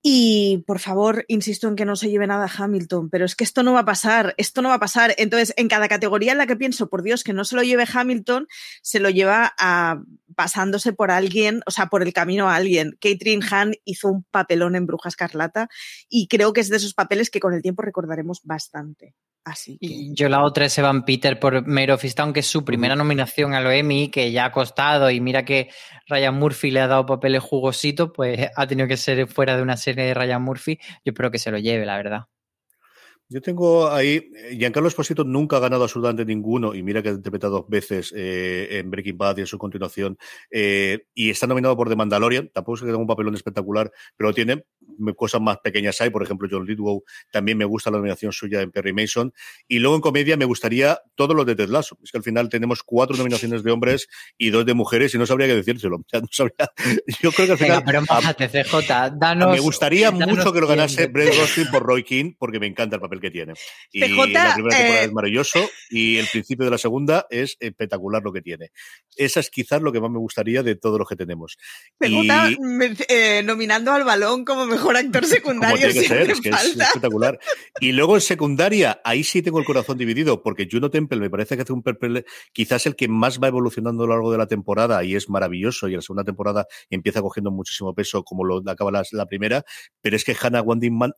Y por favor, insisto en que no se lleve nada a Hamilton, pero es que esto no va a pasar, esto no va a pasar. Entonces, en cada categoría en la que pienso, por Dios, que no se lo lleve Hamilton, se lo lleva a pasándose por alguien, o sea, por el camino a alguien. Catherine Hahn hizo un papelón en Bruja Escarlata y creo que es de esos papeles que con el tiempo recordaremos bastante. Así que... Y Yo la otra es Evan Peter por Mare of Easttown, que es su primera nominación a lo Emmy, que ya ha costado, y mira que Ryan Murphy le ha dado papeles jugositos, pues ha tenido que ser fuera de una serie de Ryan Murphy. Yo espero que se lo lleve, la verdad. Yo tengo ahí, eh, Giancarlo Esposito nunca ha ganado absolutamente ninguno, y mira que ha interpretado dos veces eh, en Breaking Bad y en su continuación, eh, y está nominado por The Mandalorian, tampoco es que tenga un papelón espectacular, pero tiene cosas más pequeñas hay, por ejemplo, John Lithgow, también me gusta la nominación suya en Perry Mason, y luego en comedia me gustaría todos los de Ted Lasso, es que al final tenemos cuatro nominaciones de hombres y dos de mujeres, y no sabría qué decírselo, yo creo que al final... pero CJ, danos, me gustaría mucho que lo ganase Brett Rostin por Roy King, porque me encanta el papel que tiene. Y la primera temporada es eh, maravilloso y el principio de la segunda es espectacular lo que tiene. Esa es quizás lo que más me gustaría de todos los que tenemos. Eh, nominando al balón como mejor actor secundario. es que es espectacular. Y luego en secundaria, ahí sí tengo el corazón dividido, porque Juno Temple me parece que hace un papel quizás el que más va evolucionando a lo largo de la temporada y es maravilloso. Y en la segunda temporada empieza cogiendo muchísimo peso, como lo acaba la, la primera. Pero es que Hannah Wandingman,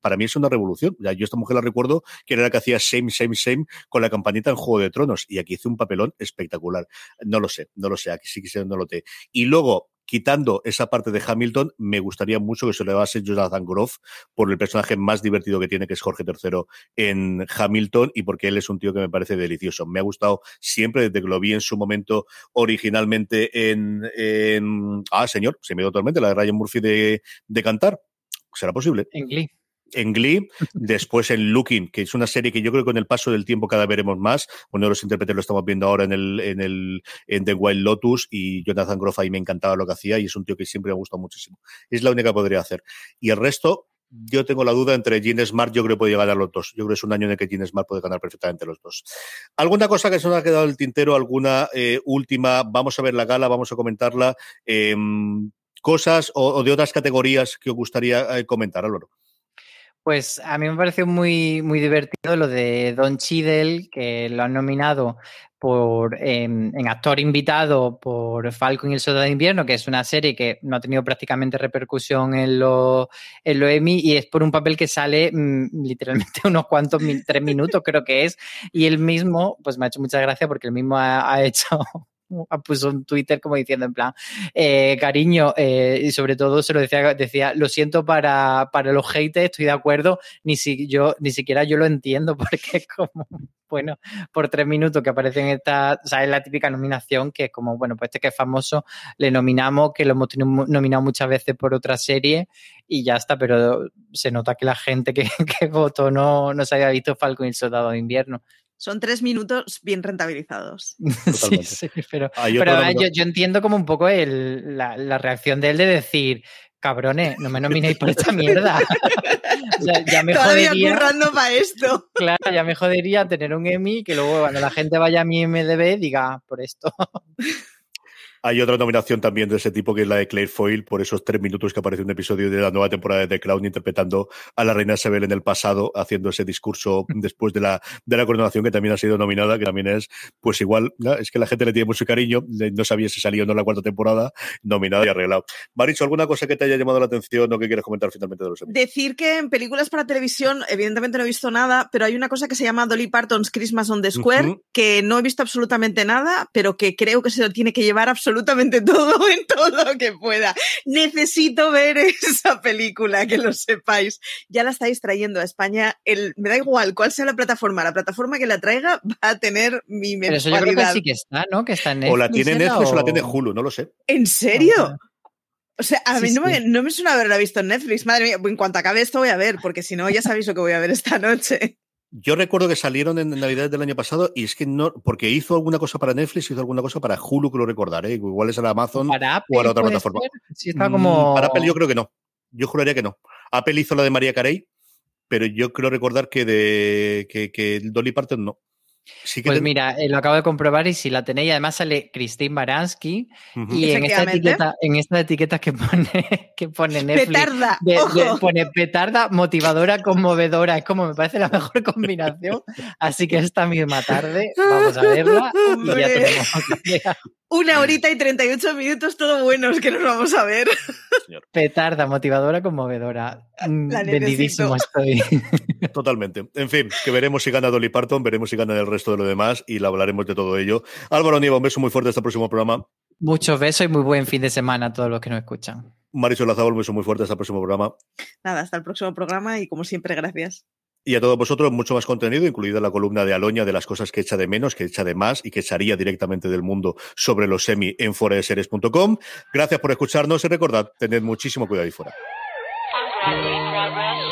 para mí es una revolución. Ya, yo esta mujer la recuerdo que era la que hacía Same, Same, Same con la campanita en Juego de Tronos y aquí hizo un papelón espectacular. No lo sé, no lo sé, aquí sí que no lo sé. Y luego, quitando esa parte de Hamilton, me gustaría mucho que se le base Jonathan Groff por el personaje más divertido que tiene, que es Jorge III en Hamilton, y porque él es un tío que me parece delicioso. Me ha gustado siempre desde que lo vi en su momento originalmente en, ah, señor, se me dio totalmente la de Ryan Murphy de, de cantar. ¿Será posible? En Glee en Glee, después en Looking, que es una serie que yo creo que con el paso del tiempo cada vez veremos más. Uno de los intérpretes lo estamos viendo ahora en el, en el en The Wild Lotus y Jonathan Groff ahí me encantaba lo que hacía y es un tío que siempre me ha gustado muchísimo. Es la única que podría hacer. Y el resto, yo tengo la duda entre Gene Smart, yo creo que puede ganar los dos. Yo creo que es un año en el que Gene Smart puede ganar perfectamente los dos. ¿Alguna cosa que se nos ha quedado en el tintero? ¿Alguna eh, última? Vamos a ver la gala, vamos a comentarla. Em, cosas o, de otras categorías que os gustaría eh, comentar, Álvaro. Pues a mí me pareció muy, muy divertido lo de Don Cheadle, que lo han nominado por en, actor invitado por Falcon y el Soldado de Invierno, que es una serie que no ha tenido prácticamente repercusión en lo, en lo Emmy y es por un papel que sale mm, literalmente unos cuantos, tres minutos creo que es, y él mismo, pues me ha hecho mucha gracia porque él mismo ha hecho puso un Twitter como diciendo en plan, eh, cariño, eh, y sobre todo se lo decía, decía, lo siento para, para los haters, estoy de acuerdo, ni si yo, ni siquiera yo lo entiendo, porque es como, bueno, por tres minutos que aparece en esta, o la típica nominación que es como, bueno, pues este que es famoso, le nominamos, que lo hemos nominado muchas veces por otra serie y ya está, pero se nota que la gente que, que votó no, no se había visto Falcon y el Soldado de Invierno. Son tres minutos bien rentabilizados. sí, sí, pero, yo, entiendo como un poco el, la, reacción de él de decir, cabrones, no me nominéis por esta mierda. ya me Todavía currando para esto. Claro, ya me jodería tener un Emmy que luego cuando la gente vaya a mi MDB diga, por esto. Hay otra nominación también de ese tipo que es la de Claire Foyle por esos tres minutos que aparece un episodio de la nueva temporada de The Crown interpretando a la reina Isabel en el pasado, haciendo ese discurso después de la, de la coronación que también ha sido nominada, que también es, pues igual, es que la gente le tiene mucho cariño, no sabía si salía o no la cuarta temporada, nominada y arreglado. Maricho, ¿alguna cosa que te haya llamado la atención o que quieras comentar finalmente de los Decir que en películas para televisión, evidentemente no he visto nada, pero hay una cosa que se llama Dolly Parton's Christmas on the Square, que no he visto absolutamente nada, pero que creo que se lo tiene que llevar absolutamente absolutamente todo en todo lo que pueda. Necesito ver esa película, que lo sepáis. Ya la estáis trayendo a España. El, me da igual cuál sea la plataforma. La plataforma que la traiga va a tener mi mensualidad. Pero eso yo creo que sí que está, ¿no? Que está en Netflix. O la tiene Netflix o... la tiene Hulu, no lo sé. ¿En serio? O sea, a mí no, Me, no, me, suena haberla visto en Netflix. Madre mía, en cuanto acabe esto voy a ver, porque si no ya sabéis lo que voy a ver esta noche. Yo recuerdo que salieron en Navidad del año pasado y es que no, porque hizo alguna cosa para Netflix, hizo alguna cosa para Hulu, que lo recordaré. Igual es a Amazon para o a la otra plataforma. está como... Mm, para Apple yo creo que no. Yo juraría que no. Apple hizo la de María Carey, pero yo creo recordar que de que, que Dolly Parton no pues mira, eh, lo acabo de comprobar y si la tenéis, además sale Christine Baranski y en esta, etiqueta, en esta etiqueta que pone, que pone Netflix, petarda, pone petarda, motivadora, conmovedora, es como me parece la mejor combinación, así que esta misma tarde vamos a verla y ya tenemos Una horita y 38 minutos, todo buenos que nos vamos a ver. Petarda, motivadora, conmovedora. Mm, bendidísimo estoy. Totalmente. En fin, que veremos si gana Dolly Parton, veremos si gana el resto de lo demás y la hablaremos de todo ello. Álvaro Nieva, un beso muy fuerte hasta el próximo programa. Muchos besos y muy buen fin de semana a todos los que nos escuchan. Marisol Lazabal, un beso muy fuerte hasta el próximo programa. Nada, hasta el próximo programa y como siempre, gracias. Y a todos vosotros mucho más contenido, incluida la columna de Aloña de las cosas que echa de menos, que echa de más y que echaría directamente del mundo sobre los semi en foradeseries.com. Gracias por escucharnos y recordad, tened muchísimo cuidado ahí fuera. progress.